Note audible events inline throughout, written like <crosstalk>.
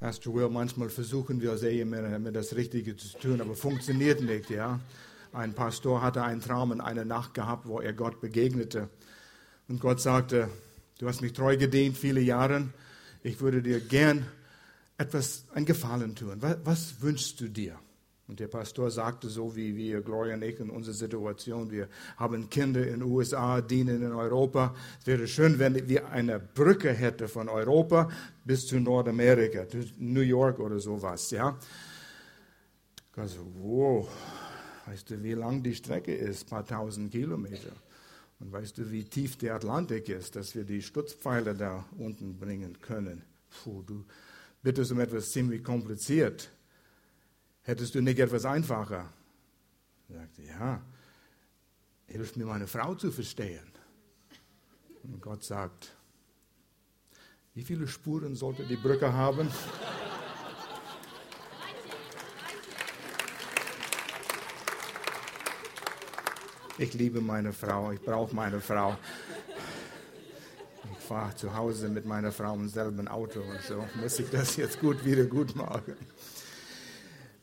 Pastor Will, manchmal versuchen wir als Ehemänner immer das Richtige zu tun, aber funktioniert nicht, ja. Ein Pastor hatte einen Traum in einer Nacht gehabt, wo er Gott begegnete. Und Gott sagte, du hast mich treu gedient viele Jahre, ich würde dir gern etwas, ein Gefallen tun. Was, was wünschst du dir? Und der Pastor sagte so, wie wir, Gloria und ich, in unserer Situation, wir haben Kinder in den USA, dienen in Europa. Es wäre schön, wenn wir eine Brücke hätten von Europa bis zu Nordamerika, New York oder sowas, ja. Also, wow, weißt du, wie lang die Strecke ist? Ein paar tausend Kilometer. Und weißt du, wie tief der Atlantik ist, dass wir die Stützpfeiler da unten bringen können? Puh, du bittest um etwas ziemlich kompliziert. Hättest du nicht etwas einfacher? Er sagte, ja, hilf mir meine Frau zu verstehen. Und Gott sagt, wie viele Spuren sollte die Brücke haben? Ich liebe meine Frau, ich brauche meine Frau. Ich fahre zu Hause mit meiner Frau im selben Auto und so. Muss ich das jetzt gut wieder gut machen?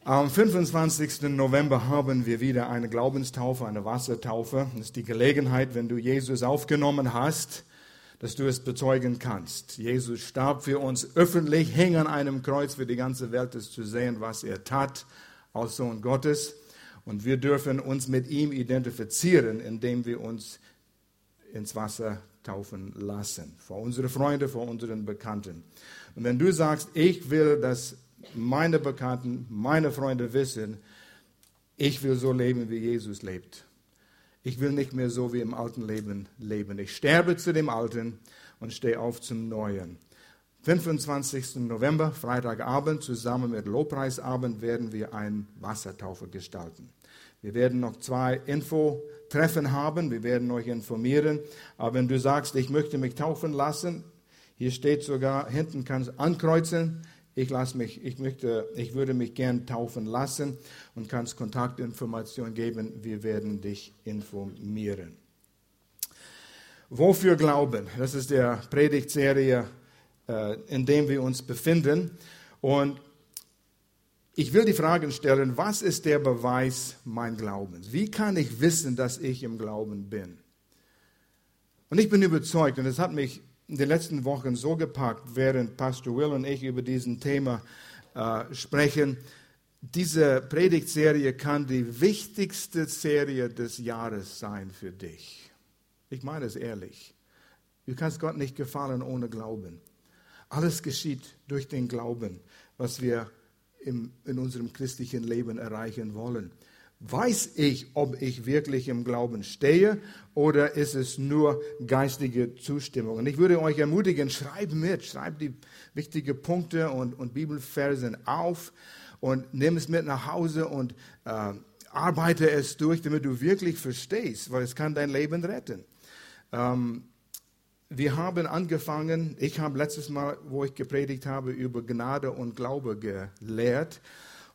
Am 25. November haben wir wieder eine Glaubenstaufe, eine Wassertaufe. Das ist die Gelegenheit, wenn du Jesus aufgenommen hast, dass du es bezeugen kannst. Jesus starb für uns öffentlich, hing an einem Kreuz für die ganze Welt, es zu sehen, was er tat als Sohn Gottes. Und wir dürfen uns mit ihm identifizieren, indem wir uns ins Wasser taufen lassen. Vor unsere Freunde, vor unseren Bekannten. Und wenn du sagst, ich will das meine Bekannten, meine Freunde wissen, ich will so leben, wie Jesus lebt. Ich will nicht mehr so wie im alten Leben leben. Ich sterbe zu dem Alten und stehe auf zum Neuen. 25. November, Freitagabend, zusammen mit Lobpreisabend werden wir eine Wassertaufe gestalten. Wir werden noch zwei Info-Treffen haben, wir werden euch informieren. Aber wenn du sagst, ich möchte mich taufen lassen, hier steht sogar, hinten kannst du ankreuzen, ich, lasse mich, ich, möchte, ich würde mich gern taufen lassen und kannst Kontaktinformationen geben. Wir werden dich informieren. Wofür glauben? Das ist der Predigtserie, äh, in der wir uns befinden. Und ich will die Fragen stellen, was ist der Beweis mein Glaubens? Wie kann ich wissen, dass ich im Glauben bin? Und ich bin überzeugt, und es hat mich in den letzten Wochen so gepackt, während Pastor Will und ich über diesen Thema äh, sprechen. Diese Predigtserie kann die wichtigste Serie des Jahres sein für dich. Ich meine es ehrlich. Du kannst Gott nicht gefallen ohne Glauben. Alles geschieht durch den Glauben, was wir im, in unserem christlichen Leben erreichen wollen. Weiß ich, ob ich wirklich im Glauben stehe oder ist es nur geistige Zustimmung? Und ich würde euch ermutigen, schreibt mit, schreibt die wichtigen Punkte und, und Bibelversen auf und nimm es mit nach Hause und äh, arbeite es durch, damit du wirklich verstehst, weil es kann dein Leben retten. Ähm, wir haben angefangen, ich habe letztes Mal, wo ich gepredigt habe, über Gnade und Glaube gelehrt.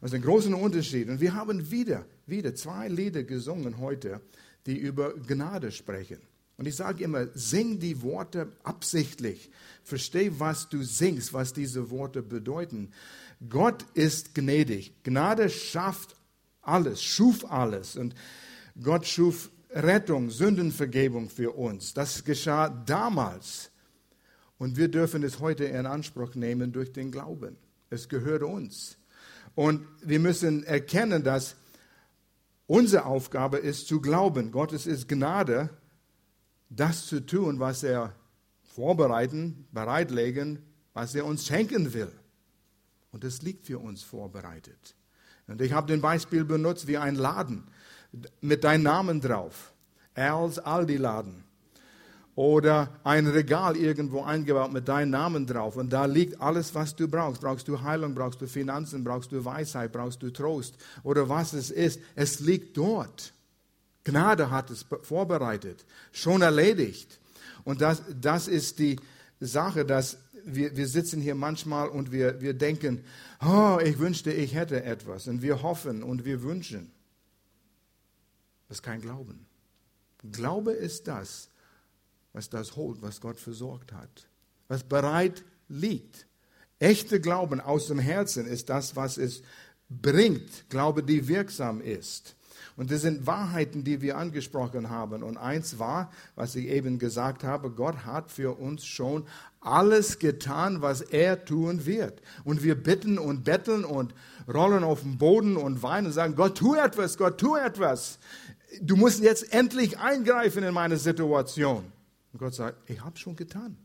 Ist ein großer Unterschied. Und wir haben wieder wieder zwei Lieder gesungen heute, die über Gnade sprechen. Und ich sage immer, sing die Worte absichtlich. Versteh, was du singst, was diese Worte bedeuten. Gott ist gnädig. Gnade schafft alles, schuf alles. Und Gott schuf Rettung, Sündenvergebung für uns. Das geschah damals. Und wir dürfen es heute in Anspruch nehmen durch den Glauben. Es gehört uns. Und wir müssen erkennen, dass Unsere Aufgabe ist zu glauben. Gottes ist Gnade, das zu tun, was er vorbereiten, bereitlegen, was er uns schenken will. Und es liegt für uns vorbereitet. Und ich habe den Beispiel benutzt wie ein Laden mit deinem Namen drauf. Als Aldi-Laden oder ein Regal irgendwo eingebaut mit deinem Namen drauf und da liegt alles, was du brauchst. Brauchst du Heilung, brauchst du Finanzen, brauchst du Weisheit, brauchst du Trost oder was es ist. Es liegt dort. Gnade hat es vorbereitet, schon erledigt. Und das, das ist die Sache, dass wir, wir sitzen hier manchmal und wir, wir denken, oh, ich wünschte, ich hätte etwas. Und wir hoffen und wir wünschen. Das ist kein Glauben. Glaube ist das, was das holt, was Gott versorgt hat, was bereit liegt. Echte Glauben aus dem Herzen ist das, was es bringt. Glaube, die wirksam ist. Und das sind Wahrheiten, die wir angesprochen haben. Und eins war, was ich eben gesagt habe, Gott hat für uns schon alles getan, was er tun wird. Und wir bitten und betteln und rollen auf den Boden und weinen und sagen, Gott, tu etwas, Gott, tu etwas. Du musst jetzt endlich eingreifen in meine Situation. Und Gott sagt, ich habe schon getan.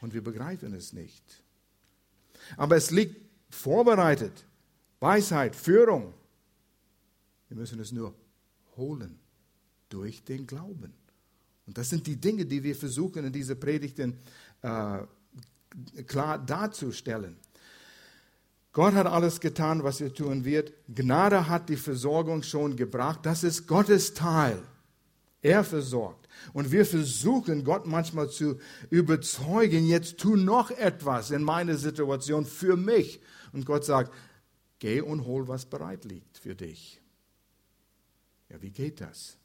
Und wir begreifen es nicht. Aber es liegt vorbereitet. Weisheit, Führung. Wir müssen es nur holen durch den Glauben. Und das sind die Dinge, die wir versuchen in dieser Predigten äh, klar darzustellen. Gott hat alles getan, was er tun wird. Gnade hat die Versorgung schon gebracht. Das ist Gottes Teil. Er versorgt. Und wir versuchen Gott manchmal zu überzeugen, jetzt tu noch etwas in meiner Situation für mich. Und Gott sagt, geh und hol, was bereit liegt für dich. Ja, wie geht das?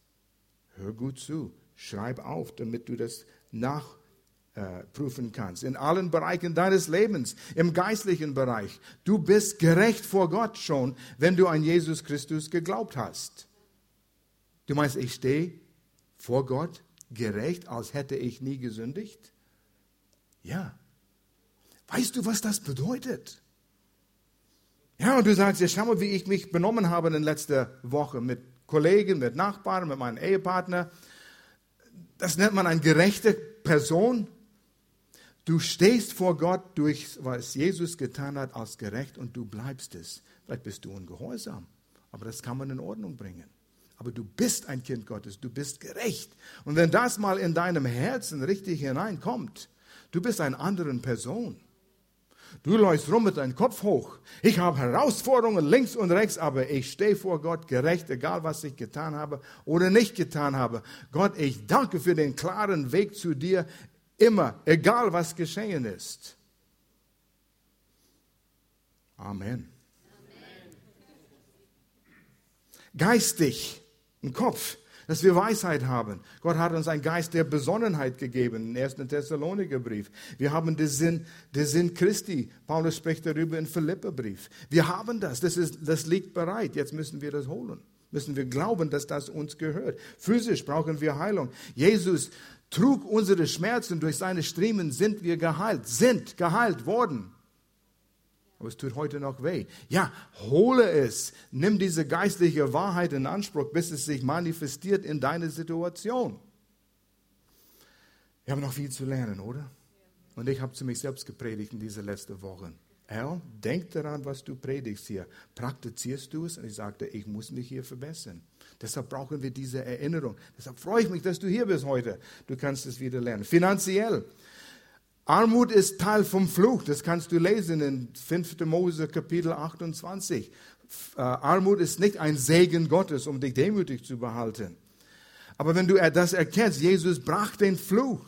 Hör gut zu, schreib auf, damit du das nachprüfen kannst. In allen Bereichen deines Lebens, im geistlichen Bereich. Du bist gerecht vor Gott schon, wenn du an Jesus Christus geglaubt hast. Du meinst, ich stehe vor Gott gerecht, als hätte ich nie gesündigt? Ja. Weißt du, was das bedeutet? Ja, und du sagst, ja, schau mal, wie ich mich benommen habe in letzter Woche mit Kollegen, mit Nachbarn, mit meinem Ehepartner. Das nennt man eine gerechte Person. Du stehst vor Gott durch, was Jesus getan hat, als gerecht und du bleibst es. Vielleicht bist du ungehorsam, aber das kann man in Ordnung bringen. Aber du bist ein Kind Gottes, du bist gerecht. Und wenn das mal in deinem Herzen richtig hineinkommt, du bist eine andere Person. Du läufst rum mit deinem Kopf hoch. Ich habe Herausforderungen links und rechts, aber ich stehe vor Gott gerecht, egal was ich getan habe oder nicht getan habe. Gott, ich danke für den klaren Weg zu dir, immer, egal was geschehen ist. Amen. Amen. Geistig im Kopf, dass wir Weisheit haben. Gott hat uns einen Geist der Besonnenheit gegeben, im 1. Thessalonikerbrief. Wir haben den Sinn, den Sinn Christi. Paulus spricht darüber im Philipperbrief. Wir haben das, das, ist, das liegt bereit. Jetzt müssen wir das holen. Müssen wir glauben, dass das uns gehört. Physisch brauchen wir Heilung. Jesus trug unsere Schmerzen, durch seine Striemen sind wir geheilt, sind geheilt worden. Aber es tut heute noch weh. Ja, hole es. Nimm diese geistliche Wahrheit in Anspruch, bis es sich manifestiert in deine Situation. Wir haben noch viel zu lernen, oder? Und ich habe zu mich selbst gepredigt in dieser letzten Woche. Al, denk daran, was du predigst hier. Praktizierst du es? Und ich sagte, ich muss mich hier verbessern. Deshalb brauchen wir diese Erinnerung. Deshalb freue ich mich, dass du hier bist heute. Du kannst es wieder lernen. Finanziell. Armut ist Teil vom Fluch, das kannst du lesen in 5. Mose Kapitel 28. Äh, Armut ist nicht ein Segen Gottes, um dich demütig zu behalten. Aber wenn du das erkennst, Jesus brach den Fluch.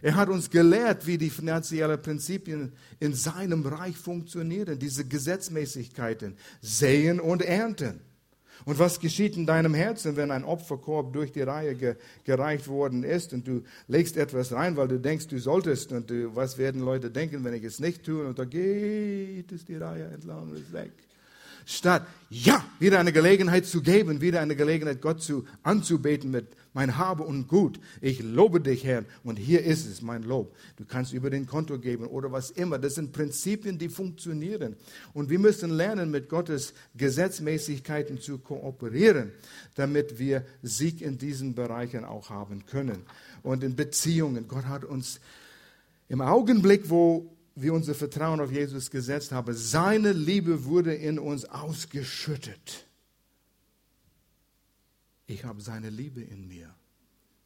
Er hat uns gelehrt, wie die finanziellen Prinzipien in seinem Reich funktionieren, diese Gesetzmäßigkeiten, säen und ernten. Und was geschieht in deinem Herzen, wenn ein Opferkorb durch die Reihe ge gereicht worden ist und du legst etwas rein, weil du denkst, du solltest und du, was werden Leute denken, wenn ich es nicht tue? Und da geht es die Reihe entlang und ist weg statt ja, wieder eine Gelegenheit zu geben, wieder eine Gelegenheit, Gott zu anzubeten mit mein Habe und Gut. Ich lobe dich, Herr, und hier ist es, mein Lob. Du kannst über den Konto geben oder was immer. Das sind Prinzipien, die funktionieren. Und wir müssen lernen, mit Gottes Gesetzmäßigkeiten zu kooperieren, damit wir Sieg in diesen Bereichen auch haben können. Und in Beziehungen. Gott hat uns im Augenblick, wo wir unser Vertrauen auf Jesus gesetzt haben, seine Liebe wurde in uns ausgeschüttet. Ich habe seine Liebe in mir.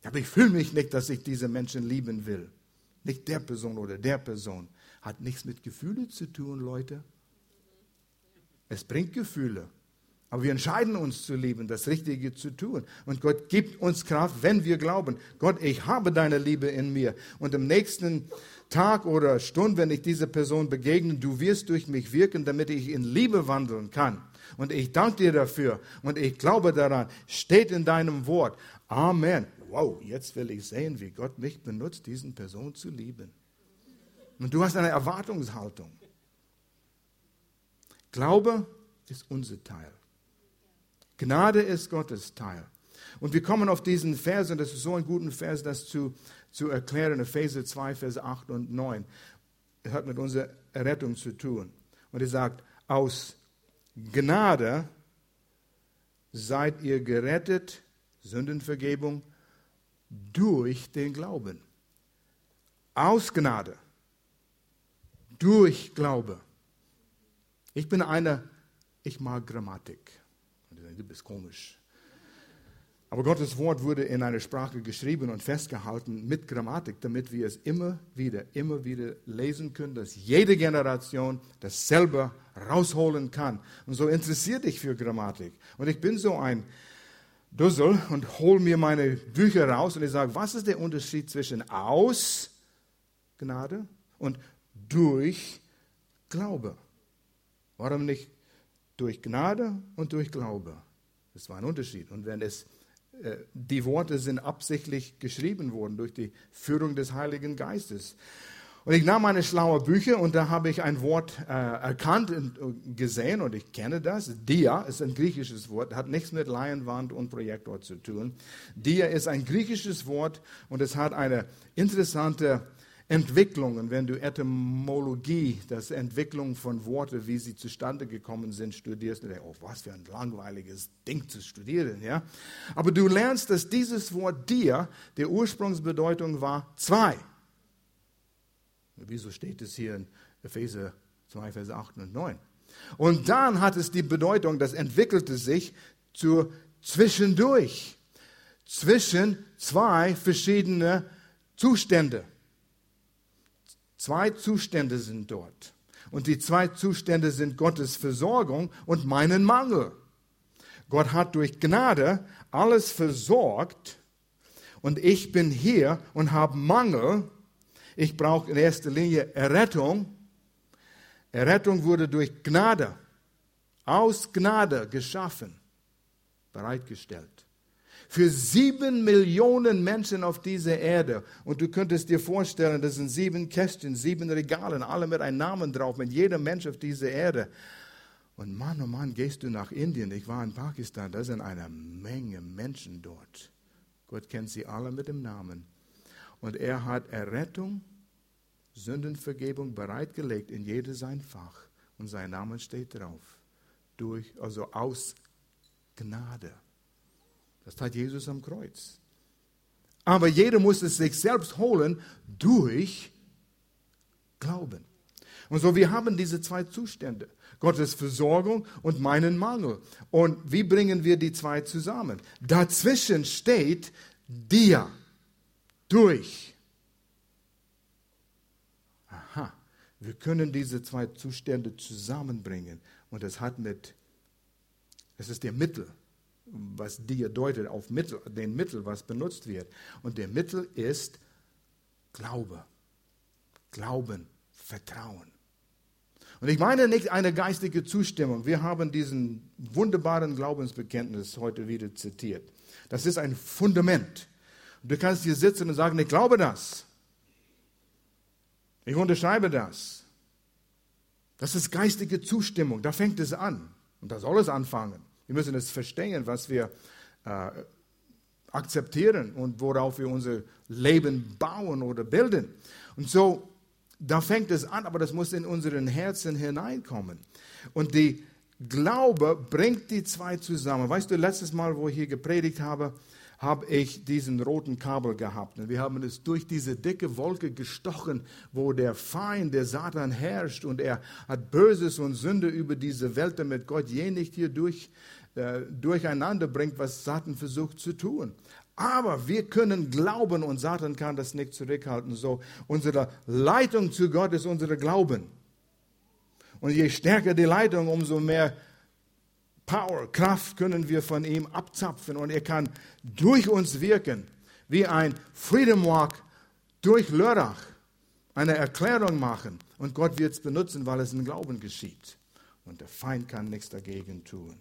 Aber ich fühle mich nicht, dass ich diese Menschen lieben will. Nicht der Person oder der Person. Hat nichts mit Gefühle zu tun, Leute. Es bringt Gefühle. Aber wir entscheiden uns zu lieben, das Richtige zu tun. Und Gott gibt uns Kraft, wenn wir glauben, Gott, ich habe deine Liebe in mir. Und im nächsten Tag oder Stunde, wenn ich dieser Person begegne, du wirst durch mich wirken, damit ich in Liebe wandeln kann. Und ich danke dir dafür. Und ich glaube daran. Steht in deinem Wort. Amen. Wow, jetzt will ich sehen, wie Gott mich benutzt, diesen Person zu lieben. Und du hast eine Erwartungshaltung. Glaube ist unser Teil. Gnade ist Gottes Teil. Und wir kommen auf diesen Vers, und das ist so ein guter Vers, das zu, zu erklären, Epheser 2, Vers 8 und 9. Er hat mit unserer Errettung zu tun. Und er sagt, aus Gnade seid ihr gerettet, Sündenvergebung, durch den Glauben. Aus Gnade, durch Glaube. Ich bin einer, ich mag Grammatik. Du bist komisch. Aber Gottes Wort wurde in einer Sprache geschrieben und festgehalten mit Grammatik, damit wir es immer wieder, immer wieder lesen können, dass jede Generation das selber rausholen kann. Und so interessiert dich für Grammatik. Und ich bin so ein Dussel und hole mir meine Bücher raus und ich sage, was ist der Unterschied zwischen aus Gnade und durch Glaube? Warum nicht durch Gnade und durch Glaube? Das war ein Unterschied. Und wenn es die Worte sind absichtlich geschrieben worden durch die Führung des Heiligen Geistes. Und ich nahm meine schlauen Bücher und da habe ich ein Wort äh, erkannt und gesehen und ich kenne das. Dia ist ein griechisches Wort, hat nichts mit Leinwand und Projektor zu tun. Dia ist ein griechisches Wort und es hat eine interessante Entwicklungen, wenn du Etymologie, das Entwicklung von Worten, wie sie zustande gekommen sind, studierst, denkst, oh, was für ein langweiliges Ding zu studieren, ja. Aber du lernst, dass dieses Wort dir, der Ursprungsbedeutung war zwei. Wieso steht es hier in Epheser 2, Vers 8 und 9? Und dann hat es die Bedeutung, das entwickelte sich zu zwischendurch, zwischen zwei verschiedene Zustände. Zwei Zustände sind dort. Und die zwei Zustände sind Gottes Versorgung und meinen Mangel. Gott hat durch Gnade alles versorgt und ich bin hier und habe Mangel. Ich brauche in erster Linie Errettung. Errettung wurde durch Gnade, aus Gnade geschaffen, bereitgestellt für sieben Millionen Menschen auf dieser Erde. Und du könntest dir vorstellen, das sind sieben Kästchen, sieben Regalen, alle mit einem Namen drauf, mit jedem Mensch auf dieser Erde. Und Mann, oh Mann, gehst du nach Indien. Ich war in Pakistan, da sind eine Menge Menschen dort. Gott kennt sie alle mit dem Namen. Und er hat Errettung, Sündenvergebung bereitgelegt in jede sein Fach. Und sein Name steht drauf. Durch, also aus Gnade. Das tat Jesus am Kreuz. Aber jeder muss es sich selbst holen durch Glauben. Und so, wir haben diese zwei Zustände. Gottes Versorgung und meinen Mangel. Und wie bringen wir die zwei zusammen? Dazwischen steht dir durch. Aha, wir können diese zwei Zustände zusammenbringen. Und es hat mit, es ist der Mittel was dir deutet auf Mittel, den Mittel, was benutzt wird. Und der Mittel ist Glaube. Glauben, Vertrauen. Und ich meine nicht eine geistige Zustimmung. Wir haben diesen wunderbaren Glaubensbekenntnis heute wieder zitiert. Das ist ein Fundament. Und du kannst hier sitzen und sagen, ich glaube das. Ich unterschreibe das. Das ist geistige Zustimmung. Da fängt es an. Und da soll es anfangen. Wir müssen es verstehen, was wir äh, akzeptieren und worauf wir unser Leben bauen oder bilden. Und so, da fängt es an, aber das muss in unseren Herzen hineinkommen. Und die Glaube bringt die zwei zusammen. Weißt du, letztes Mal, wo ich hier gepredigt habe, habe ich diesen roten Kabel gehabt. Und wir haben es durch diese dicke Wolke gestochen, wo der Feind, der Satan herrscht und er hat Böses und Sünde über diese Welt, damit Gott je nicht hier durch, äh, durcheinander bringt, was Satan versucht zu tun. Aber wir können glauben und Satan kann das nicht zurückhalten. So, unsere Leitung zu Gott ist unsere Glauben. Und je stärker die Leitung, umso mehr Power, Kraft können wir von ihm abzapfen und er kann durch uns wirken, wie ein Freedom Walk durch Lörrach, eine Erklärung machen und Gott wird es benutzen, weil es im Glauben geschieht. Und der Feind kann nichts dagegen tun.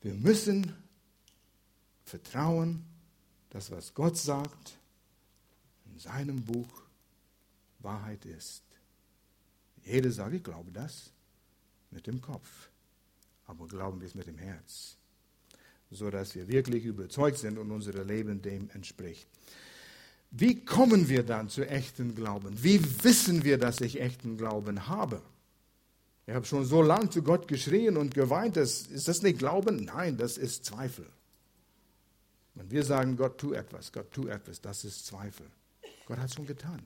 Wir müssen vertrauen, dass was Gott sagt in seinem Buch Wahrheit ist. Jeder sagt, ich glaube das mit dem Kopf, aber glauben wir es mit dem Herz, sodass wir wirklich überzeugt sind und unser Leben dem entspricht. Wie kommen wir dann zu echten Glauben? Wie wissen wir, dass ich echten Glauben habe? Ich habe schon so lange zu Gott geschrien und geweint. Das, ist das nicht Glauben? Nein, das ist Zweifel. Wenn wir sagen, Gott tu etwas, Gott tu etwas, das ist Zweifel. Gott hat es schon getan.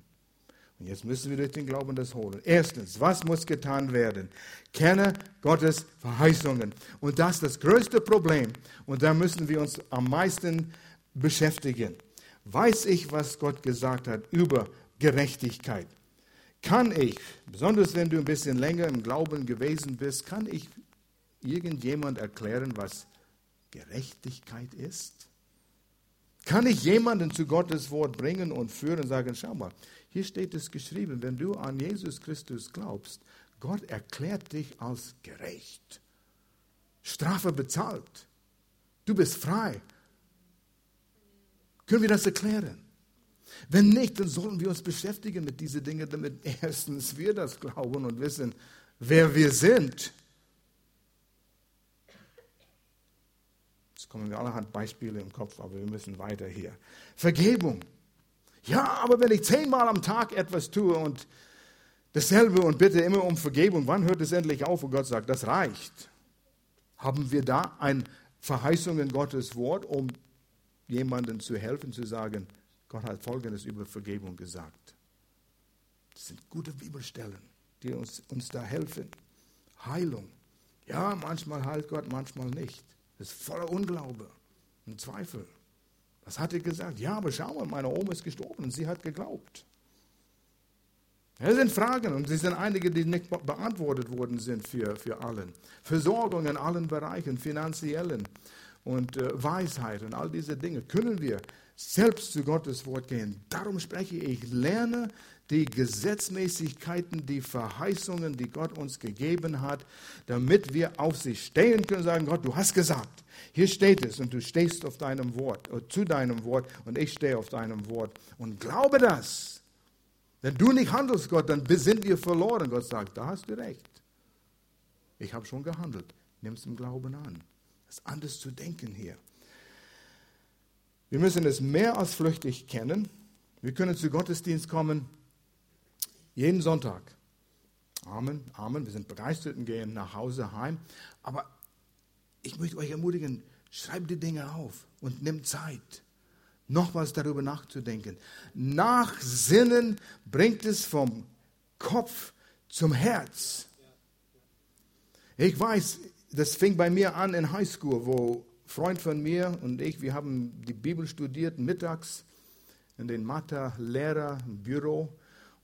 Und jetzt müssen wir durch den Glauben das holen. Erstens, was muss getan werden? Kenne Gottes Verheißungen. Und das ist das größte Problem. Und da müssen wir uns am meisten beschäftigen. Weiß ich, was Gott gesagt hat über Gerechtigkeit? Kann ich, besonders wenn du ein bisschen länger im Glauben gewesen bist, kann ich irgendjemand erklären, was Gerechtigkeit ist? Kann ich jemanden zu Gottes Wort bringen und führen und sagen, schau mal, hier steht es geschrieben, wenn du an Jesus Christus glaubst, Gott erklärt dich als gerecht. Strafe bezahlt. Du bist frei. Können wir das erklären? Wenn nicht, dann sollen wir uns beschäftigen mit diesen Dingen, damit <laughs> erstens wir das glauben und wissen, wer wir sind. Jetzt kommen wir allerhand Beispiele im Kopf, aber wir müssen weiter hier. Vergebung. Ja, aber wenn ich zehnmal am Tag etwas tue und dasselbe und bitte immer um Vergebung, wann hört es endlich auf, wo Gott sagt, das reicht? Haben wir da eine Verheißung in Gottes Wort, um jemandem zu helfen, zu sagen, Gott hat Folgendes über Vergebung gesagt. Das sind gute Bibelstellen, die uns, uns da helfen. Heilung. Ja, manchmal heilt Gott, manchmal nicht. Das ist voller Unglaube und Zweifel. Was hat er gesagt? Ja, aber schau mal, meine Oma ist gestorben und sie hat geglaubt. Es sind Fragen und es sind einige, die nicht beantwortet worden sind für, für allen. Versorgung in allen Bereichen, finanziellen und äh, Weisheit und all diese Dinge können wir selbst zu Gottes Wort gehen. Darum spreche ich, lerne die Gesetzmäßigkeiten, die Verheißungen, die Gott uns gegeben hat, damit wir auf sie stehen können und sagen, Gott, du hast gesagt, hier steht es und du stehst auf deinem Wort, äh, zu deinem Wort und ich stehe auf deinem Wort und glaube das. Wenn du nicht handelst, Gott, dann sind wir verloren. Gott sagt, da hast du recht. Ich habe schon gehandelt. Nimm es im Glauben an. Das ist anders zu denken hier. Wir müssen es mehr als flüchtig kennen. Wir können zu Gottesdienst kommen jeden Sonntag. Amen, Amen. Wir sind begeistert und gehen nach Hause heim. Aber ich möchte euch ermutigen, schreibt die Dinge auf und nimmt Zeit, nochmals darüber nachzudenken. Nachsinnen bringt es vom Kopf zum Herz. Ich weiß, das fing bei mir an in Highschool, wo Freund von mir und ich, wir haben die Bibel studiert mittags in den Mathe-Lehrer-Büro.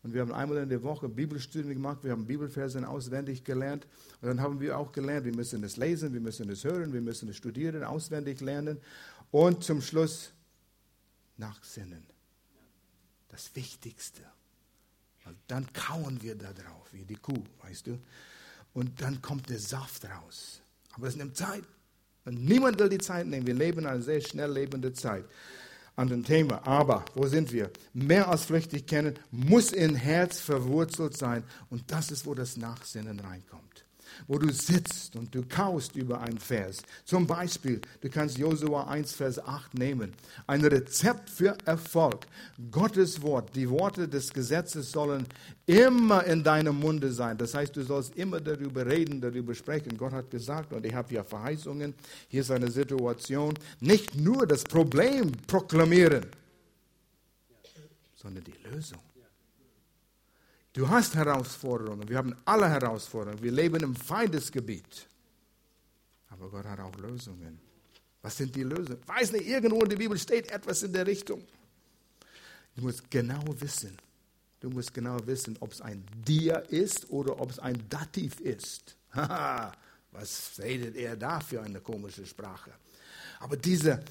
Und wir haben einmal in der Woche Bibelstudien gemacht, wir haben Bibelverse auswendig gelernt. Und dann haben wir auch gelernt, wir müssen es lesen, wir müssen es hören, wir müssen es studieren, auswendig lernen. Und zum Schluss nachsinnen. Das Wichtigste. Und dann kauen wir da drauf, wie die Kuh, weißt du. Und dann kommt der Saft raus. Aber es nimmt Zeit. Und niemand will die Zeit nehmen. Wir leben in einer sehr schnell lebenden Zeit an dem Thema. Aber wo sind wir? Mehr als flüchtig kennen, muss in Herz verwurzelt sein. Und das ist, wo das Nachsinnen reinkommt wo du sitzt und du kaust über einen Vers. Zum Beispiel, du kannst Josua 1, Vers 8 nehmen. Ein Rezept für Erfolg. Gottes Wort, die Worte des Gesetzes sollen immer in deinem Munde sein. Das heißt, du sollst immer darüber reden, darüber sprechen. Gott hat gesagt, und ich habe ja Verheißungen, hier ist eine Situation, nicht nur das Problem proklamieren, sondern die Lösung. Du hast Herausforderungen. Wir haben alle Herausforderungen. Wir leben im Feindesgebiet. Aber Gott hat auch Lösungen. Was sind die Lösungen? Weiß nicht, irgendwo in der Bibel steht etwas in der Richtung. Du musst genau wissen. Du musst genau wissen, ob es ein Dir ist oder ob es ein Dativ ist. was redet er da für eine komische Sprache? Aber diese,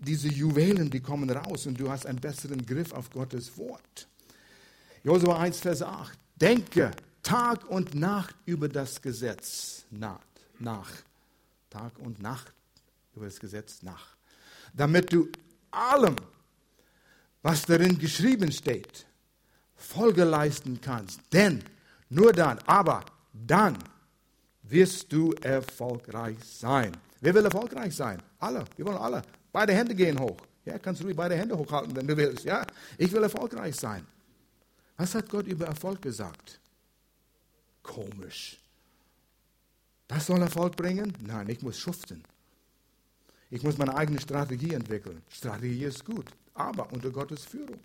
diese Juwelen, die kommen raus und du hast einen besseren Griff auf Gottes Wort. Josua 1, Vers 8. Denke Tag und Nacht über das Gesetz nach. nach. Tag und Nacht über das Gesetz nach. Damit du allem, was darin geschrieben steht, Folge leisten kannst. Denn nur dann, aber dann wirst du erfolgreich sein. Wer will erfolgreich sein? Alle. Wir wollen alle. Beide Hände gehen hoch. Ja, kannst du ruhig beide Hände hochhalten, wenn du willst. Ja, ich will erfolgreich sein. Was hat Gott über Erfolg gesagt? Komisch. Das soll Erfolg bringen? Nein, ich muss schuften. Ich muss meine eigene Strategie entwickeln. Strategie ist gut, aber unter Gottes Führung.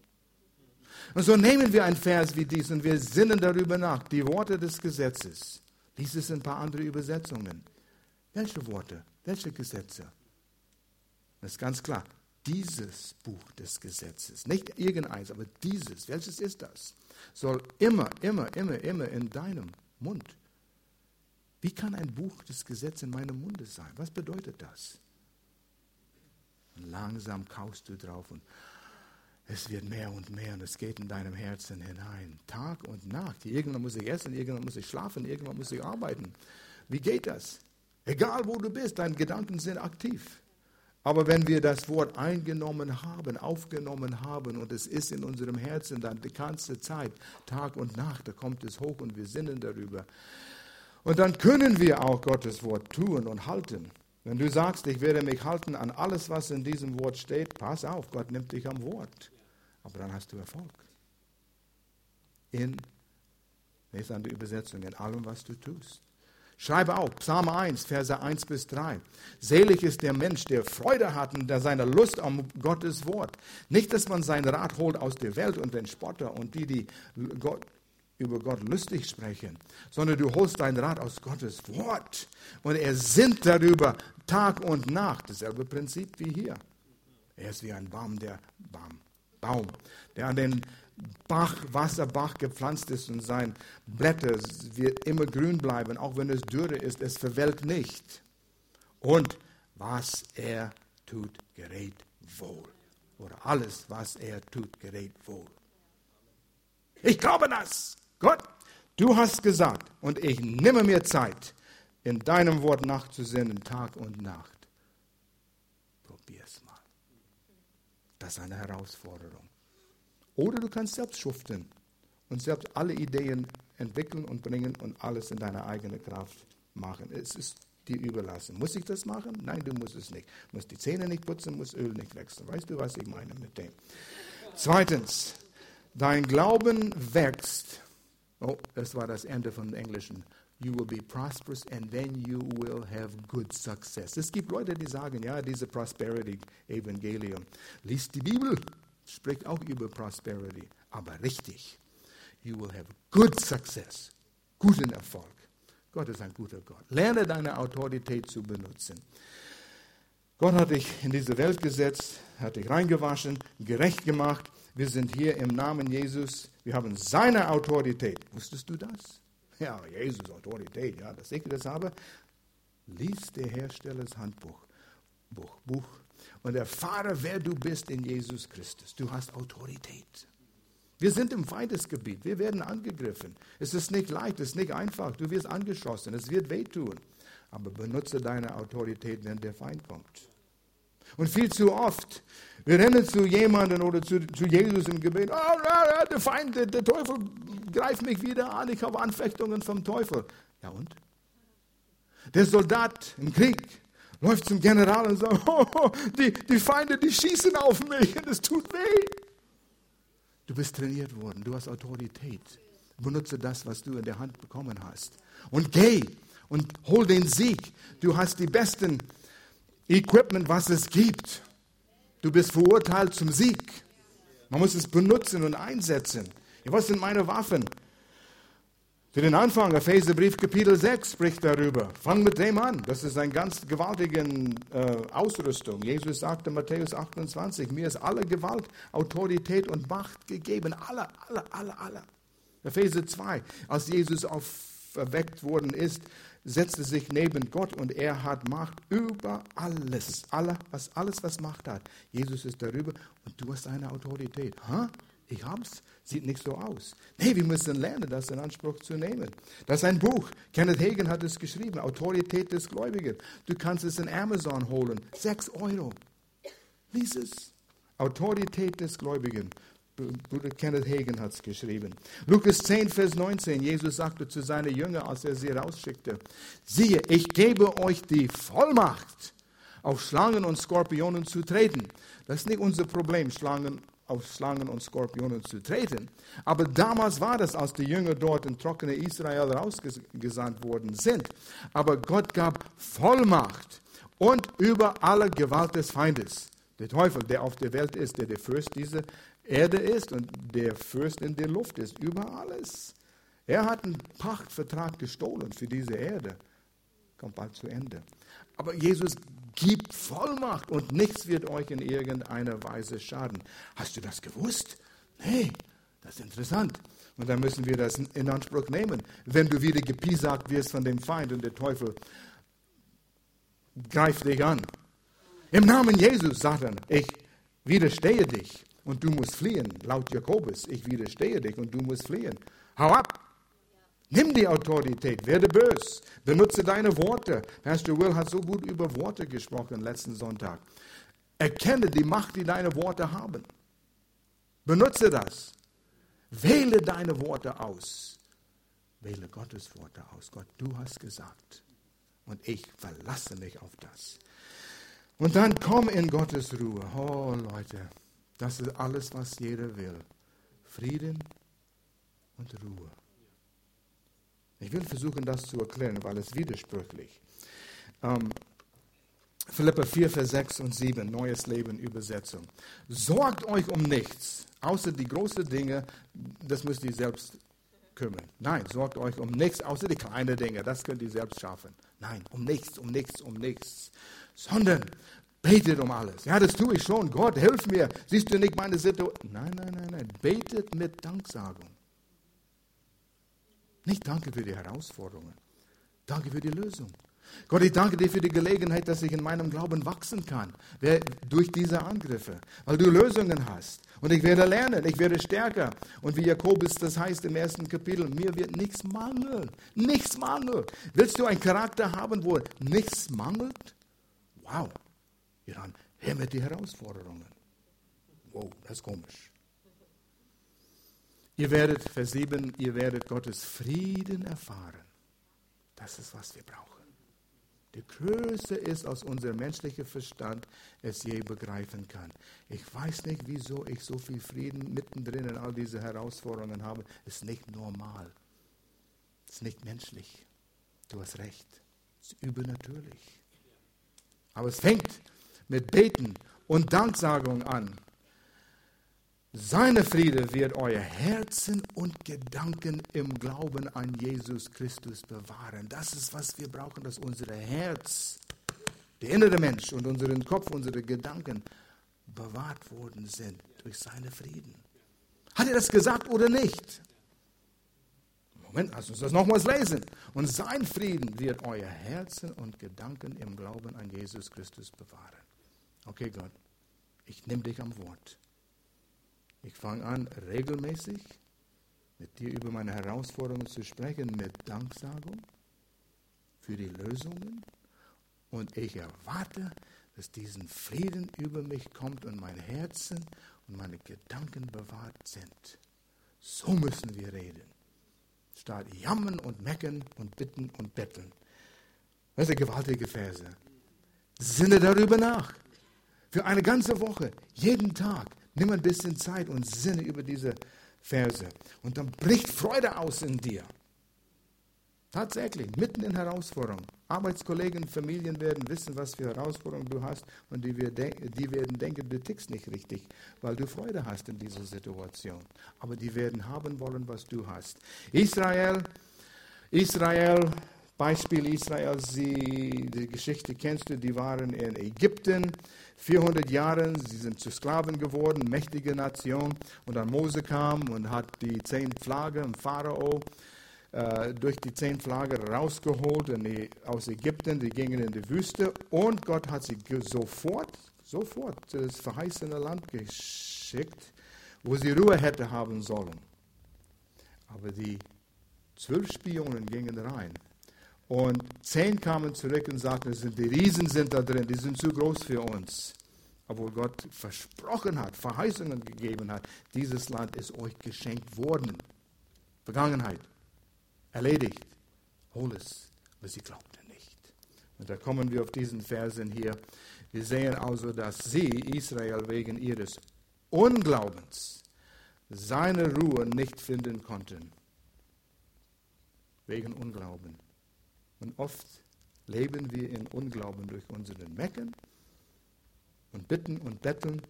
Und so nehmen wir einen Vers wie dies und wir sinnen darüber nach. Die Worte des Gesetzes. Dies ist ein paar andere Übersetzungen. Welche Worte? Welche Gesetze? Das ist ganz klar. Dieses Buch des Gesetzes, nicht irgendeins, aber dieses, welches ist das? Soll immer, immer, immer, immer in deinem Mund. Wie kann ein Buch des Gesetzes in meinem Munde sein? Was bedeutet das? Und langsam kaust du drauf und es wird mehr und mehr und es geht in deinem Herzen hinein. Tag und Nacht. Irgendwann muss ich essen, irgendwann muss ich schlafen, irgendwann muss ich arbeiten. Wie geht das? Egal wo du bist, deine Gedanken sind aktiv. Aber wenn wir das Wort eingenommen haben, aufgenommen haben und es ist in unserem Herzen dann die ganze Zeit, Tag und Nacht, da kommt es hoch und wir sinnen darüber. Und dann können wir auch Gottes Wort tun und halten. Wenn du sagst, ich werde mich halten an alles, was in diesem Wort steht, pass auf, Gott nimmt dich am Wort. Aber dann hast du Erfolg. In, lese an die Übersetzung, in allem, was du tust. Schreibe auf, Psalm 1, Verse 1 bis 3. Selig ist der Mensch, der Freude hat und der seine Lust am Gottes Wort. Nicht, dass man sein Rat holt aus der Welt und den Spotter und die, die Gott, über Gott lustig sprechen, sondern du holst dein Rat aus Gottes Wort und er sinnt darüber Tag und Nacht. Dasselbe Prinzip wie hier. Er ist wie ein Baum, der Baum, Baum, der an den Bach, Wasserbach gepflanzt ist und sein Blätter wird immer grün bleiben, auch wenn es dürre ist, es verwelkt nicht. Und was er tut, gerät wohl. Oder alles, was er tut, gerät wohl. Ich glaube das. Gott, du hast gesagt, und ich nehme mir Zeit, in deinem Wort nachzusinnen, Tag und Nacht. Probier es mal. Das ist eine Herausforderung. Oder du kannst selbst schuften und selbst alle Ideen entwickeln und bringen und alles in deine eigene Kraft machen. Es ist dir überlassen. Muss ich das machen? Nein, du musst es nicht. Du musst die Zähne nicht putzen, musst Öl nicht wechseln. Weißt du, was ich meine mit dem? Zweitens, dein Glauben wächst. Oh, das war das Ende vom Englischen. You will be prosperous and then you will have good success. Es gibt Leute, die sagen, ja, diese Prosperity-Evangelium. Lies die Bibel spricht auch über Prosperity, aber richtig. You will have good success, guten Erfolg. Gott ist ein guter Gott. Lerne deine Autorität zu benutzen. Gott hat dich in diese Welt gesetzt, hat dich reingewaschen, gerecht gemacht. Wir sind hier im Namen Jesus. Wir haben seine Autorität. Wusstest du das? Ja, Jesus Autorität, ja, dass ich das habe. Lies der Herstellers Handbuch. Buch, Buch und erfahre, wer du bist in Jesus Christus. Du hast Autorität. Wir sind im Feindesgebiet. Wir werden angegriffen. Es ist nicht leicht, es ist nicht einfach. Du wirst angeschossen. Es wird wehtun. Aber benutze deine Autorität, wenn der Feind kommt. Und viel zu oft, wir rennen zu jemandem oder zu, zu Jesus im Gebet. Oh, der Feind, der, der Teufel greift mich wieder an. Ich habe Anfechtungen vom Teufel. Ja und? Der Soldat im Krieg, läuft zum General und sagt, <laughs> oh, die, die Feinde, die schießen auf mich und es tut weh. Du bist trainiert worden, du hast Autorität. Benutze das, was du in der Hand bekommen hast. Und geh und hol den Sieg. Du hast die besten Equipment, was es gibt. Du bist verurteilt zum Sieg. Man muss es benutzen und einsetzen. Was sind meine Waffen? Für den Anfang, Epheserbrief Kapitel 6 spricht darüber. Fang mit dem an. Das ist eine ganz gewaltige äh, Ausrüstung. Jesus sagte Matthäus 28, mir ist alle Gewalt, Autorität und Macht gegeben. Alle, alle, alle, alle. Epheser 2, als Jesus auferweckt worden ist, setzte sich neben Gott und er hat Macht über alles. Alle, was, alles, was Macht hat. Jesus ist darüber und du hast eine Autorität. Huh? Ich hab's. Sieht nicht so aus. Nee, wir müssen lernen, das in Anspruch zu nehmen. Das ist ein Buch. Kenneth Hagen hat es geschrieben. Autorität des Gläubigen. Du kannst es in Amazon holen. Sechs Euro. Lies es. Autorität des Gläubigen. Bruder Kenneth Hagen hat es geschrieben. Lukas 10, Vers 19. Jesus sagte zu seinen Jüngern, als er sie rausschickte: Siehe, ich gebe euch die Vollmacht, auf Schlangen und Skorpionen zu treten. Das ist nicht unser Problem, Schlangen auf Schlangen und Skorpionen zu treten. Aber damals war das, als die Jünger dort in trockene Israel rausgesandt worden sind. Aber Gott gab Vollmacht und über alle Gewalt des Feindes. Der Teufel, der auf der Welt ist, der der Fürst dieser Erde ist und der Fürst in der Luft ist, über alles. Er hat einen Pachtvertrag gestohlen für diese Erde. Kommt bald zu Ende. Aber Jesus gibt Vollmacht und nichts wird euch in irgendeiner Weise schaden. Hast du das gewusst? Nee, das ist interessant. Und dann müssen wir das in Anspruch nehmen. Wenn du wieder gepiesackt wirst von dem Feind und der Teufel greift dich an. Im Namen Jesus, Satan, ich widerstehe dich und du musst fliehen. Laut Jakobus, ich widerstehe dich und du musst fliehen. Hau ab! Nimm die Autorität, werde bös, benutze deine Worte. Pastor Will hat so gut über Worte gesprochen letzten Sonntag. Erkenne die Macht, die deine Worte haben. Benutze das. Wähle deine Worte aus. Wähle Gottes Worte aus. Gott, du hast gesagt. Und ich verlasse mich auf das. Und dann komm in Gottes Ruhe. Oh Leute, das ist alles, was jeder will. Frieden und Ruhe. Ich will versuchen, das zu erklären, weil es widersprüchlich. Ähm, Philippa 4, Vers 6 und 7, Neues Leben, Übersetzung. Sorgt euch um nichts, außer die großen Dinge, das müsst ihr selbst kümmern. Nein, sorgt euch um nichts, außer die kleinen Dinge, das könnt ihr selbst schaffen. Nein, um nichts, um nichts, um nichts. Sondern betet um alles. Ja, das tue ich schon. Gott, hilf mir. Siehst du nicht meine Situation? Nein, nein, nein, nein. Betet mit Danksagung. Nicht danke für die Herausforderungen. Danke für die Lösung. Gott, ich danke dir für die Gelegenheit, dass ich in meinem Glauben wachsen kann, durch diese Angriffe, weil du Lösungen hast. Und ich werde lernen, ich werde stärker. Und wie Jakobus das heißt im ersten Kapitel, mir wird nichts mangeln. Nichts mangelt. Willst du einen Charakter haben, wo nichts mangelt? Wow. Ja, dann her mit die Herausforderungen. Wow, das ist komisch. Ihr werdet, Vers 7, ihr werdet Gottes Frieden erfahren. Das ist, was wir brauchen. Der größte ist, als unser menschlicher Verstand es je begreifen kann. Ich weiß nicht, wieso ich so viel Frieden mittendrin in all diese Herausforderungen habe. Es ist nicht normal. Es ist nicht menschlich. Du hast recht. Es ist übernatürlich. Aber es fängt mit Beten und Danksagung an. Seine Friede wird euer Herzen und Gedanken im Glauben an Jesus Christus bewahren. Das ist, was wir brauchen, dass unser Herz, der innere Mensch und unseren Kopf, unsere Gedanken bewahrt worden sind durch seine Frieden. Hat er das gesagt oder nicht? Moment, lass uns das nochmals lesen. Und sein Frieden wird euer Herzen und Gedanken im Glauben an Jesus Christus bewahren. Okay, Gott, ich nehme dich am Wort. Ich fange an, regelmäßig mit dir über meine Herausforderungen zu sprechen, mit Danksagung für die Lösungen. Und ich erwarte, dass diesen Frieden über mich kommt und mein Herzen und meine Gedanken bewahrt sind. So müssen wir reden. Statt jammern und meckern und bitten und betteln. Das sind gewaltige Verse. Sinne darüber nach. Für eine ganze Woche, jeden Tag. Nimm ein bisschen Zeit und sinne über diese Verse. Und dann bricht Freude aus in dir. Tatsächlich, mitten in Herausforderungen. Arbeitskollegen, Familien werden wissen, was für Herausforderungen du hast und die, die werden denken, du tickst nicht richtig, weil du Freude hast in dieser Situation. Aber die werden haben wollen, was du hast. Israel, Israel Beispiel Israel, sie, die Geschichte kennst du, die waren in Ägypten 400 Jahre, sie sind zu Sklaven geworden, mächtige Nation. Und dann Mose kam und hat die zehn Flaggen Pharao äh, durch die zehn Flaggen rausgeholt die, aus Ägypten, die gingen in die Wüste und Gott hat sie sofort, sofort das verheißene Land geschickt, wo sie Ruhe hätte haben sollen. Aber die zwölf Spionen gingen rein und zehn kamen zurück und sagten, die Riesen sind da drin, die sind zu groß für uns. obwohl Gott versprochen hat, Verheißungen gegeben hat, dieses Land ist euch geschenkt worden. Vergangenheit, erledigt, hol es, aber sie glaubten nicht. Und da kommen wir auf diesen Versen hier. Wir sehen also, dass sie, Israel, wegen ihres Unglaubens seine Ruhe nicht finden konnten. Wegen Unglauben. Und oft leben wir in Unglauben durch unseren Mecken und bitten und betteln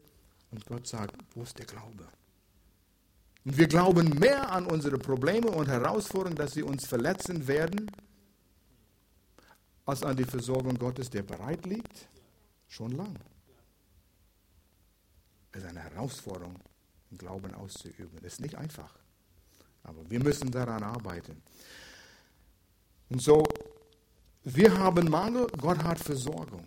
und Gott sagt, wo ist der Glaube? Und wir glauben mehr an unsere Probleme und Herausforderungen, dass sie uns verletzen werden, als an die Versorgung Gottes, der bereit liegt, schon lang. Es ist eine Herausforderung, den Glauben auszuüben. Das ist nicht einfach. Aber wir müssen daran arbeiten. Und so, wir haben Mangel, Gott hat Versorgung.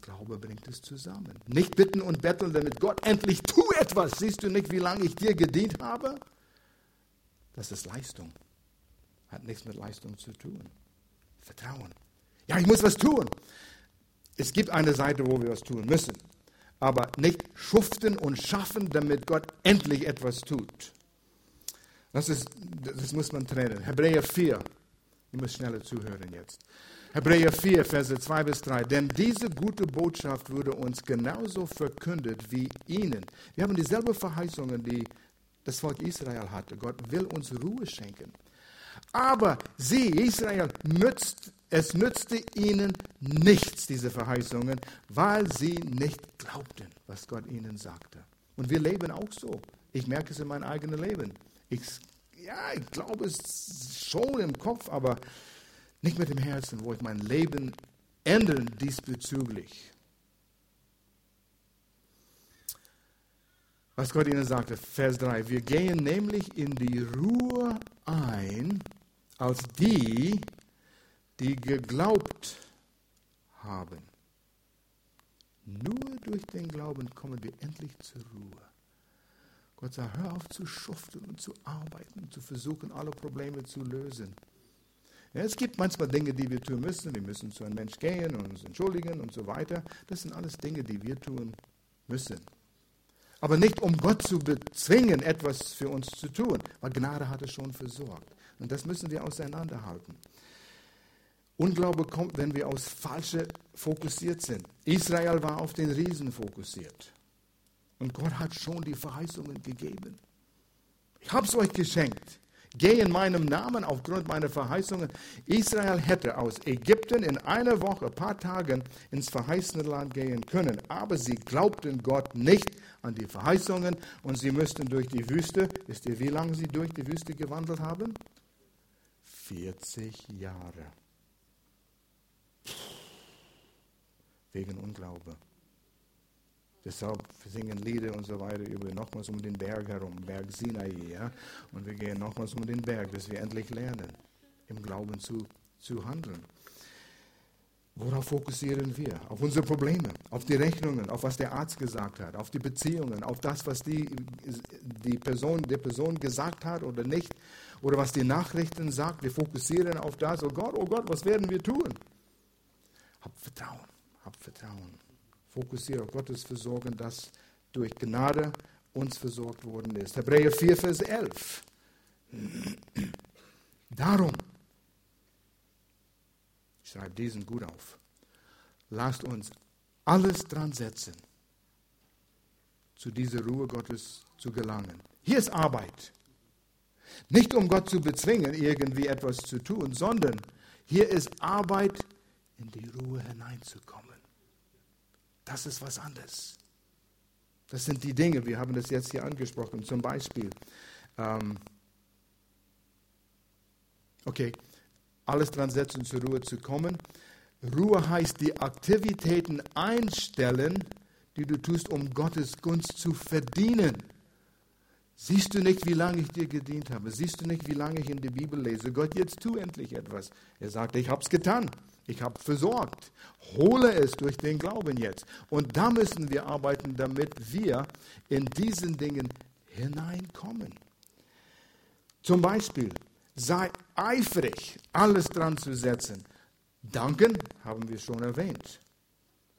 Glaube bringt es zusammen. Nicht bitten und betteln, damit Gott endlich tu etwas. Siehst du nicht, wie lange ich dir gedient habe? Das ist Leistung. Hat nichts mit Leistung zu tun. Vertrauen. Ja, ich muss was tun. Es gibt eine Seite, wo wir was tun müssen. Aber nicht schuften und schaffen, damit Gott endlich etwas tut. Das, ist, das muss man trennen. Hebräer 4. Ich muss schneller zuhören jetzt. Hebräer 4, Verse 2 bis 3. Denn diese gute Botschaft wurde uns genauso verkündet wie ihnen. Wir haben dieselbe Verheißungen, die das Volk Israel hatte. Gott will uns Ruhe schenken. Aber sie, Israel, nützt, es nützte ihnen nichts, diese Verheißungen, weil sie nicht glaubten, was Gott ihnen sagte. Und wir leben auch so. Ich merke es in meinem eigenen Leben. Ich, ja, ich glaube es schon im Kopf, aber nicht mit dem Herzen, wo ich mein Leben ändern diesbezüglich. Was Gott ihnen sagte, Vers 3, wir gehen nämlich in die Ruhe ein, als die, die geglaubt haben. Nur durch den Glauben kommen wir endlich zur Ruhe. Gott sagt, hör auf zu schuften und zu arbeiten und zu versuchen, alle Probleme zu lösen. Ja, es gibt manchmal Dinge, die wir tun müssen. Wir müssen zu einem Mensch gehen und uns entschuldigen und so weiter. Das sind alles Dinge, die wir tun müssen. Aber nicht, um Gott zu bezwingen, etwas für uns zu tun, weil Gnade hat es schon versorgt. Und das müssen wir auseinanderhalten. Unglaube kommt, wenn wir aus Falsche fokussiert sind. Israel war auf den Riesen fokussiert. Und Gott hat schon die Verheißungen gegeben. Ich habe es euch geschenkt. Geh in meinem Namen aufgrund meiner Verheißungen. Israel hätte aus Ägypten in einer Woche, ein paar Tagen ins verheißene Land gehen können. Aber sie glaubten Gott nicht an die Verheißungen und sie müssten durch die Wüste. Wisst ihr, wie lange sie durch die Wüste gewandelt haben? 40 Jahre. Wegen Unglaube. Deshalb singen Lieder und so weiter über nochmals um den Berg herum, Berg Sinai. Ja? Und wir gehen nochmals um den Berg, bis wir endlich lernen, im Glauben zu, zu handeln. Worauf fokussieren wir? Auf unsere Probleme, auf die Rechnungen, auf was der Arzt gesagt hat, auf die Beziehungen, auf das, was die, die Person, der Person gesagt hat oder nicht, oder was die Nachrichten sagt. Wir fokussieren auf das. Oh Gott, oh Gott, was werden wir tun? Hab Vertrauen, hab Vertrauen fokussiere auf Gottes Versorgen, das durch Gnade uns versorgt worden ist. Hebräer 4, Vers 11. Darum, ich schreibe diesen gut auf, lasst uns alles dran setzen, zu dieser Ruhe Gottes zu gelangen. Hier ist Arbeit. Nicht um Gott zu bezwingen, irgendwie etwas zu tun, sondern hier ist Arbeit, in die Ruhe hineinzukommen. Das ist was anderes. Das sind die Dinge, wir haben das jetzt hier angesprochen. Zum Beispiel, ähm, okay, alles dran setzen, zur Ruhe zu kommen. Ruhe heißt die Aktivitäten einstellen, die du tust, um Gottes Gunst zu verdienen. Siehst du nicht, wie lange ich dir gedient habe? Siehst du nicht, wie lange ich in der Bibel lese? Gott, jetzt tu endlich etwas. Er sagt, ich habe es getan. Ich habe versorgt. Hole es durch den Glauben jetzt. Und da müssen wir arbeiten, damit wir in diesen Dingen hineinkommen. Zum Beispiel, sei eifrig, alles dran zu setzen. Danken haben wir schon erwähnt.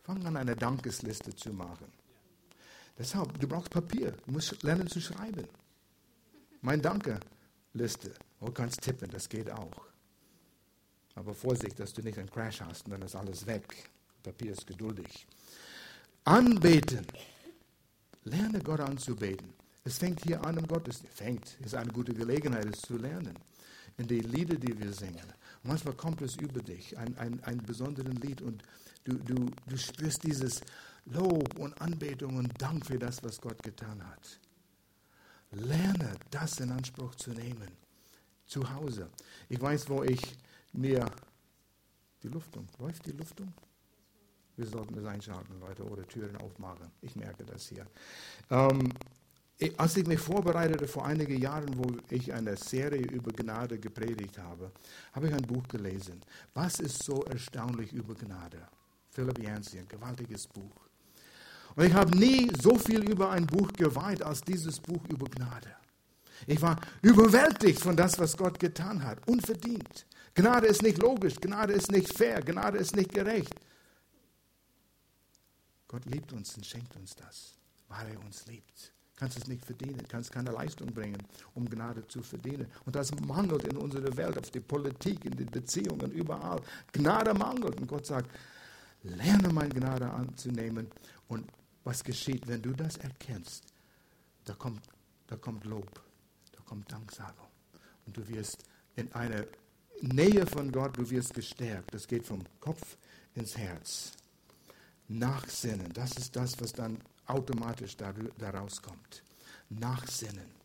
Fang an, eine Dankesliste zu machen. Deshalb, du brauchst Papier. Du musst lernen zu schreiben. Mein Danke-Liste. Du kannst tippen, das geht auch. Aber Vorsicht, dass du nicht einen Crash hast und dann ist alles weg. Papier ist geduldig. Anbeten. Lerne Gott anzubeten. Es fängt hier an im Gottesdienst. Fängt, ist eine gute Gelegenheit, es zu lernen. In den Lieder, die wir singen. Manchmal kommt es über dich, ein, ein, ein besonderes Lied, und du, du, du spürst dieses Lob und Anbetung und Dank für das, was Gott getan hat. Lerne das in Anspruch zu nehmen. Zu Hause. Ich weiß, wo ich mir die Luftung, läuft die Luftung? Wir sollten es einschalten, Leute, oder Türen aufmachen. Ich merke das hier. Ähm, als ich mich vorbereitete vor einigen Jahren, wo ich eine Serie über Gnade gepredigt habe, habe ich ein Buch gelesen. Was ist so erstaunlich über Gnade? Philip Yancey, ein gewaltiges Buch. Und ich habe nie so viel über ein Buch geweiht als dieses Buch über Gnade. Ich war überwältigt von das, was Gott getan hat, unverdient. Gnade ist nicht logisch, Gnade ist nicht fair, Gnade ist nicht gerecht. Gott liebt uns und schenkt uns das, weil er uns liebt. Kannst es nicht verdienen, kannst keine Leistung bringen, um Gnade zu verdienen. Und das mangelt in unserer Welt, auf die Politik, in den Beziehungen, überall. Gnade mangelt. Und Gott sagt, lerne meine Gnade anzunehmen. Und was geschieht, wenn du das erkennst? Da kommt, da kommt Lob, da kommt Danksagung. Und du wirst in einer Nähe von Gott, du wirst gestärkt. Das geht vom Kopf ins Herz. Nachsinnen, das ist das, was dann automatisch daraus kommt. Nachsinnen.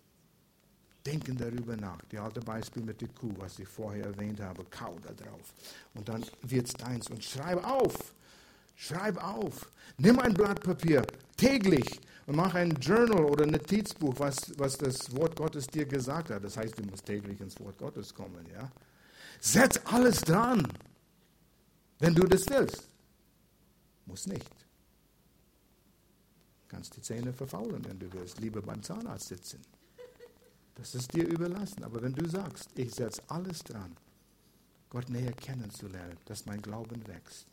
Denken darüber nach. Die alte Beispiel mit der Kuh, was ich vorher erwähnt habe, kau da drauf. Und dann wird es deins. Und schreib auf. Schreib auf. Nimm ein Blatt Papier täglich und mach ein Journal oder ein Notizbuch, was, was das Wort Gottes dir gesagt hat. Das heißt, du musst täglich ins Wort Gottes kommen. Ja? Setz alles dran, wenn du das willst. Muss nicht. Du kannst die Zähne verfaulen, wenn du willst. Lieber beim Zahnarzt sitzen. Das ist dir überlassen. Aber wenn du sagst, ich setze alles dran, Gott näher kennenzulernen, dass mein Glauben wächst.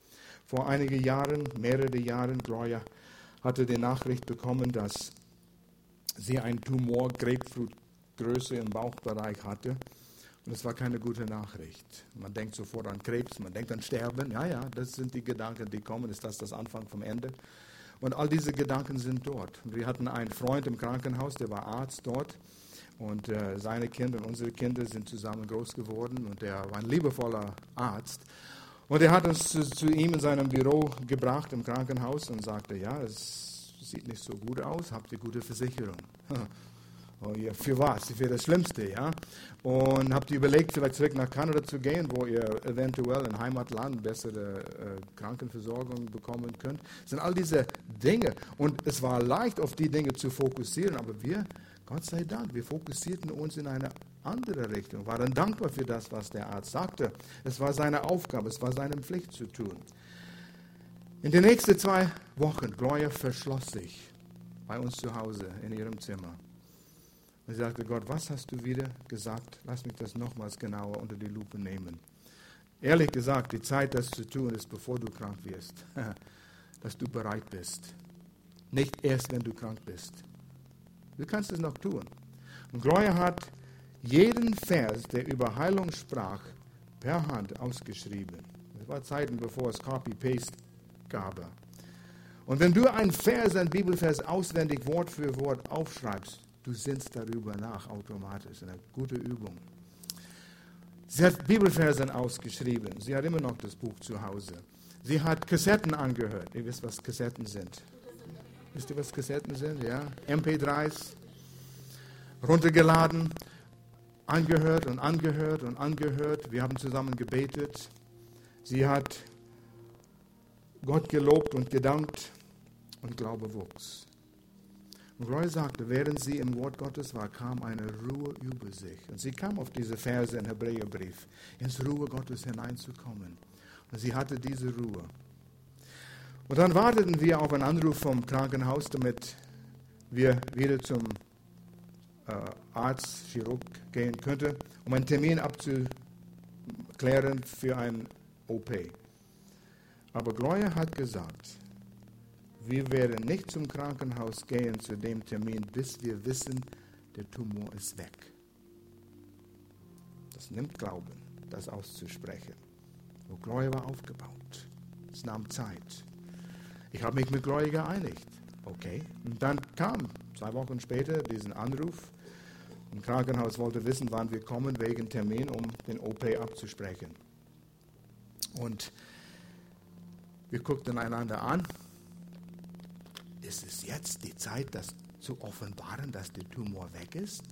Vor einigen Jahren, mehrere Jahren, Gloria hatte die Nachricht bekommen, dass sie einen Tumor Grapefruitgröße im Bauchbereich hatte. Und es war keine gute Nachricht. Man denkt sofort an Krebs, man denkt an Sterben. Ja, ja, das sind die Gedanken, die kommen. Ist das das Anfang vom Ende? Und all diese Gedanken sind dort. Wir hatten einen Freund im Krankenhaus, der war Arzt dort. Und äh, seine Kinder und unsere Kinder sind zusammen groß geworden. Und er war ein liebevoller Arzt. Und er hat uns zu, zu ihm in seinem Büro gebracht im Krankenhaus und sagte, ja, es sieht nicht so gut aus, habt ihr gute Versicherung? <laughs> Oh für was? Für das Schlimmste, ja? Und habt ihr überlegt, vielleicht zurück nach Kanada zu gehen, wo ihr eventuell im Heimatland bessere äh, Krankenversorgung bekommen könnt? Das sind all diese Dinge. Und es war leicht, auf die Dinge zu fokussieren, aber wir, Gott sei Dank, wir fokussierten uns in eine andere Richtung, waren dankbar für das, was der Arzt sagte. Es war seine Aufgabe, es war seine Pflicht zu tun. In den nächsten zwei Wochen, Gloria verschloss sich bei uns zu Hause in ihrem Zimmer. Und sie sagte, Gott, was hast du wieder gesagt? Lass mich das nochmals genauer unter die Lupe nehmen. Ehrlich gesagt, die Zeit, das zu tun, ist, bevor du krank wirst. <laughs> Dass du bereit bist. Nicht erst, wenn du krank bist. Du kannst es noch tun. Und Gloria hat jeden Vers, der über Heilung sprach, per Hand ausgeschrieben. Das war Zeiten, bevor es Copy-Paste gab. Und wenn du einen Vers, einen Bibelvers auswendig Wort für Wort aufschreibst, Du sinnst darüber nach automatisch. Eine gute Übung. Sie hat Bibelversen ausgeschrieben. Sie hat immer noch das Buch zu Hause. Sie hat Kassetten angehört. Ihr wisst, was Kassetten sind. Wisst ihr, was Kassetten sind? Ja? MP3s. Runtergeladen, angehört und angehört und angehört. Wir haben zusammen gebetet. Sie hat Gott gelobt und gedankt und Glaube wuchs. Und Roy sagte, während sie im Wort Gottes war, kam eine Ruhe über sich. Und sie kam auf diese Verse im Hebräerbrief, ins Ruhe Gottes hineinzukommen. Und sie hatte diese Ruhe. Und dann warteten wir auf einen Anruf vom Krankenhaus, damit wir wieder zum äh, Arzt, Chirurg gehen könnten, um einen Termin abzuklären für ein OP. Aber Gloria hat gesagt, wir werden nicht zum Krankenhaus gehen zu dem Termin, bis wir wissen, der Tumor ist weg. Das nimmt Glauben, das auszusprechen. Und Gloria war aufgebaut. Es nahm Zeit. Ich habe mich mit Gloria geeinigt. Okay. Und dann kam zwei Wochen später diesen Anruf. Im Krankenhaus wollte wissen, wann wir kommen, wegen Termin, um den OP abzusprechen. Und wir guckten einander an. Ist es jetzt die Zeit, das zu offenbaren, dass der Tumor weg ist?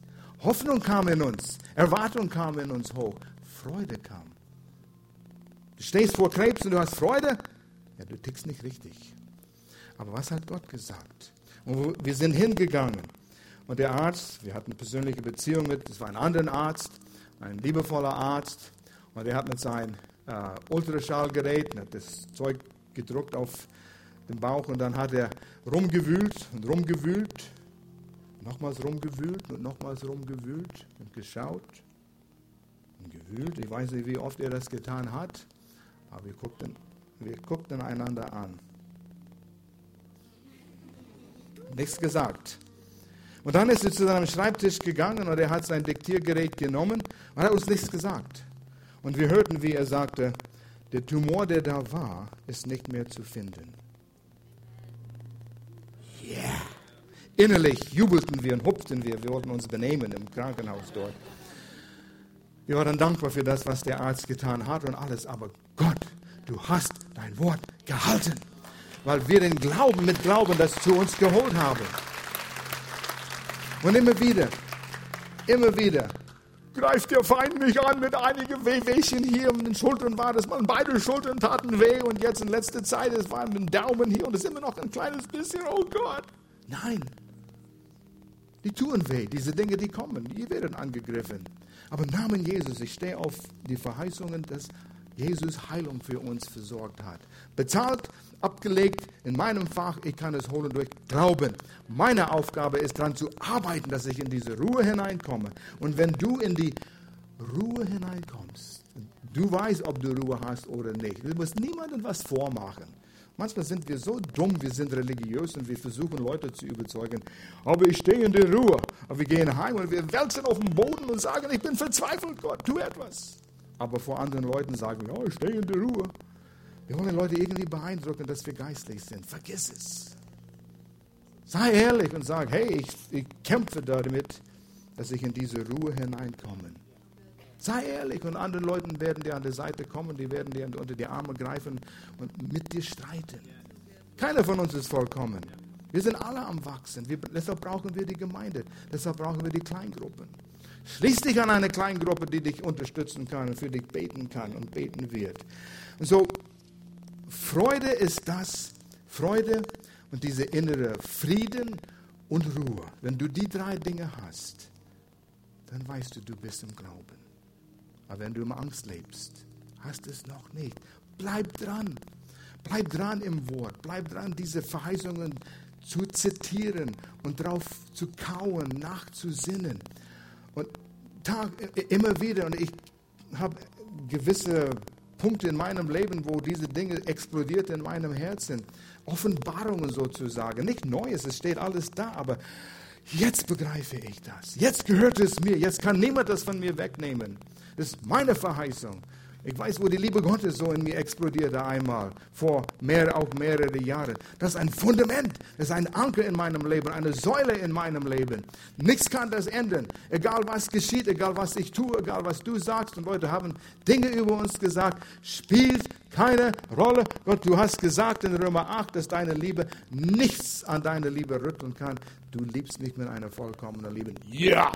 Hoffnung kam in uns, Erwartung kam in uns hoch, Freude kam. Du stehst vor Krebs und du hast Freude? Ja, du tickst nicht richtig. Aber was hat Gott gesagt? Und wir sind hingegangen. Und der Arzt, wir hatten eine persönliche Beziehung mit, das war ein anderer Arzt, ein liebevoller Arzt. Und er hat mit seinem äh, Ultraschallgerät hat das Zeug gedruckt auf den Bauch und dann hat er rumgewühlt und rumgewühlt, nochmals rumgewühlt und nochmals rumgewühlt und geschaut und gewühlt. Ich weiß nicht, wie oft er das getan hat, aber wir guckten, wir guckten einander an. Nichts gesagt. Und dann ist er zu seinem Schreibtisch gegangen und er hat sein Diktiergerät genommen und hat uns nichts gesagt. Und wir hörten, wie er sagte, der Tumor, der da war, ist nicht mehr zu finden. Yeah. Innerlich jubelten wir und hupften wir. Wir wollten uns benehmen im Krankenhaus dort. Wir waren dankbar für das, was der Arzt getan hat und alles. Aber Gott, du hast dein Wort gehalten, weil wir den Glauben mit Glauben das zu uns geholt haben. Und immer wieder, immer wieder greift der Feind mich an mit einigen Wehwehchen hier um den Schultern war das mal. Beide Schultern taten weh und jetzt in letzter Zeit, es war dem Daumen hier und es ist immer noch ein kleines bisschen, oh Gott. Nein, die tun weh, diese Dinge, die kommen, die werden angegriffen. Aber im Namen Jesus, ich stehe auf die Verheißungen, dass Jesus Heilung für uns versorgt hat. Bezahlt, abgelegt in meinem Fach, ich kann es holen durch Glauben. Meine Aufgabe ist daran zu arbeiten, dass ich in diese Ruhe hineinkomme. Und wenn du in die Ruhe hineinkommst, du weißt, ob du Ruhe hast oder nicht. Du musst niemandem was vormachen. Manchmal sind wir so dumm, wir sind religiös und wir versuchen Leute zu überzeugen. Aber ich stehe in der Ruhe. Aber wir gehen heim und wir wälzen auf den Boden und sagen, ich bin verzweifelt, Gott, tu etwas. Aber vor anderen Leuten sagen, ja, ich stehe in der Ruhe. Wir wollen Leute irgendwie beeindrucken, dass wir geistlich sind. Vergiss es. Sei ehrlich und sag, hey, ich, ich kämpfe damit, dass ich in diese Ruhe hineinkomme. Sei ehrlich und andere Leute werden dir an der Seite kommen, die werden dir unter die Arme greifen und mit dir streiten. Keiner von uns ist vollkommen. Wir sind alle am Wachsen. Wir, deshalb brauchen wir die Gemeinde. Deshalb brauchen wir die Kleingruppen. Schließ dich an eine Kleingruppe, die dich unterstützen kann und für dich beten kann und beten wird. Und so, Freude ist das, Freude und diese innere Frieden und Ruhe. Wenn du die drei Dinge hast, dann weißt du, du bist im Glauben. Aber wenn du im Angst lebst, hast es noch nicht. Bleib dran. Bleib dran im Wort. Bleib dran, diese Verheißungen zu zitieren und darauf zu kauen, nachzusinnen. Und Tag, immer wieder, und ich habe gewisse Punkte in meinem Leben, wo diese Dinge explodiert in meinem Herzen. Offenbarungen sozusagen. Nicht Neues, es steht alles da, aber jetzt begreife ich das. Jetzt gehört es mir. Jetzt kann niemand das von mir wegnehmen. Das ist meine Verheißung. Ich weiß, wo die Liebe Gottes so in mir explodierte einmal, vor mehr, auch mehrere Jahre. Das ist ein Fundament, das ist ein Anker in meinem Leben, eine Säule in meinem Leben. Nichts kann das ändern. Egal was geschieht, egal was ich tue, egal was du sagst. Und Leute haben Dinge über uns gesagt, spielt keine Rolle. Gott, du hast gesagt in Römer 8, dass deine Liebe nichts an deine Liebe rütteln kann. Du liebst mich mit einer vollkommenen Liebe. Ja!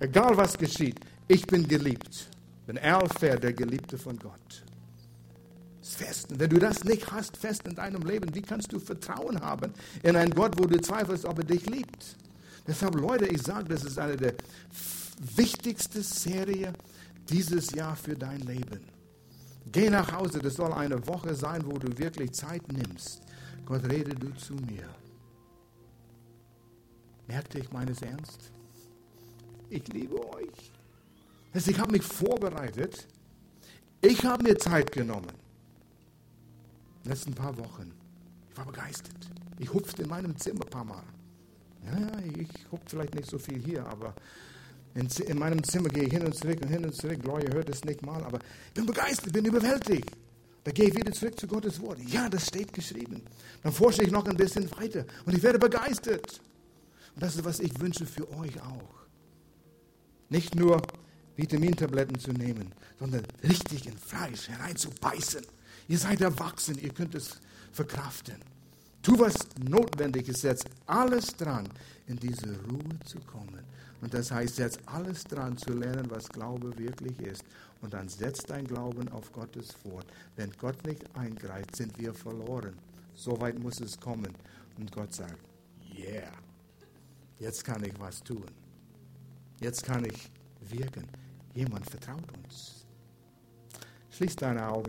Egal was geschieht, ich bin geliebt. Bin Alpha, der Geliebte von Gott. Das fest. Und wenn du das nicht hast, fest in deinem Leben, wie kannst du Vertrauen haben in einen Gott, wo du zweifelst, ob er dich liebt? Deshalb, Leute, ich sage, das ist eine der wichtigsten Serien dieses Jahr für dein Leben. Geh nach Hause, das soll eine Woche sein, wo du wirklich Zeit nimmst. Gott, rede du zu mir. Merkte ich meines Ernst? Ich liebe euch. Ich habe mich vorbereitet. Ich habe mir Zeit genommen. Den letzten paar Wochen. Ich war begeistert. Ich hupfte in meinem Zimmer ein paar Mal. Ja, ich hupfe vielleicht nicht so viel hier, aber in, in, meinem Zimmer gehe ich hin und zurück und hin und zurück. Gloria hört es nicht mal, aber ich bin begeistert, bin überwältigt. Da gehe ich wieder zurück zu Gottes Wort. Ja, das steht geschrieben. Dann forsche ich noch ein bisschen weiter und ich werde begeistert. Und das ist, was ich wünsche für euch auch. Nicht nur Vitamintabletten zu nehmen, sondern richtig in Fleisch hereinzubeißen. Ihr seid erwachsen, ihr könnt es verkraften. Tu, was notwendig ist, setz alles dran, in diese Ruhe zu kommen. Und das heißt, setz alles dran zu lernen, was Glaube wirklich ist. Und dann setz dein Glauben auf Gottes fort. Wenn Gott nicht eingreift, sind wir verloren. So weit muss es kommen. Und Gott sagt, yeah, jetzt kann ich was tun. Jetzt kann ich wirken. Jemand vertraut uns. Schließ deine Augen.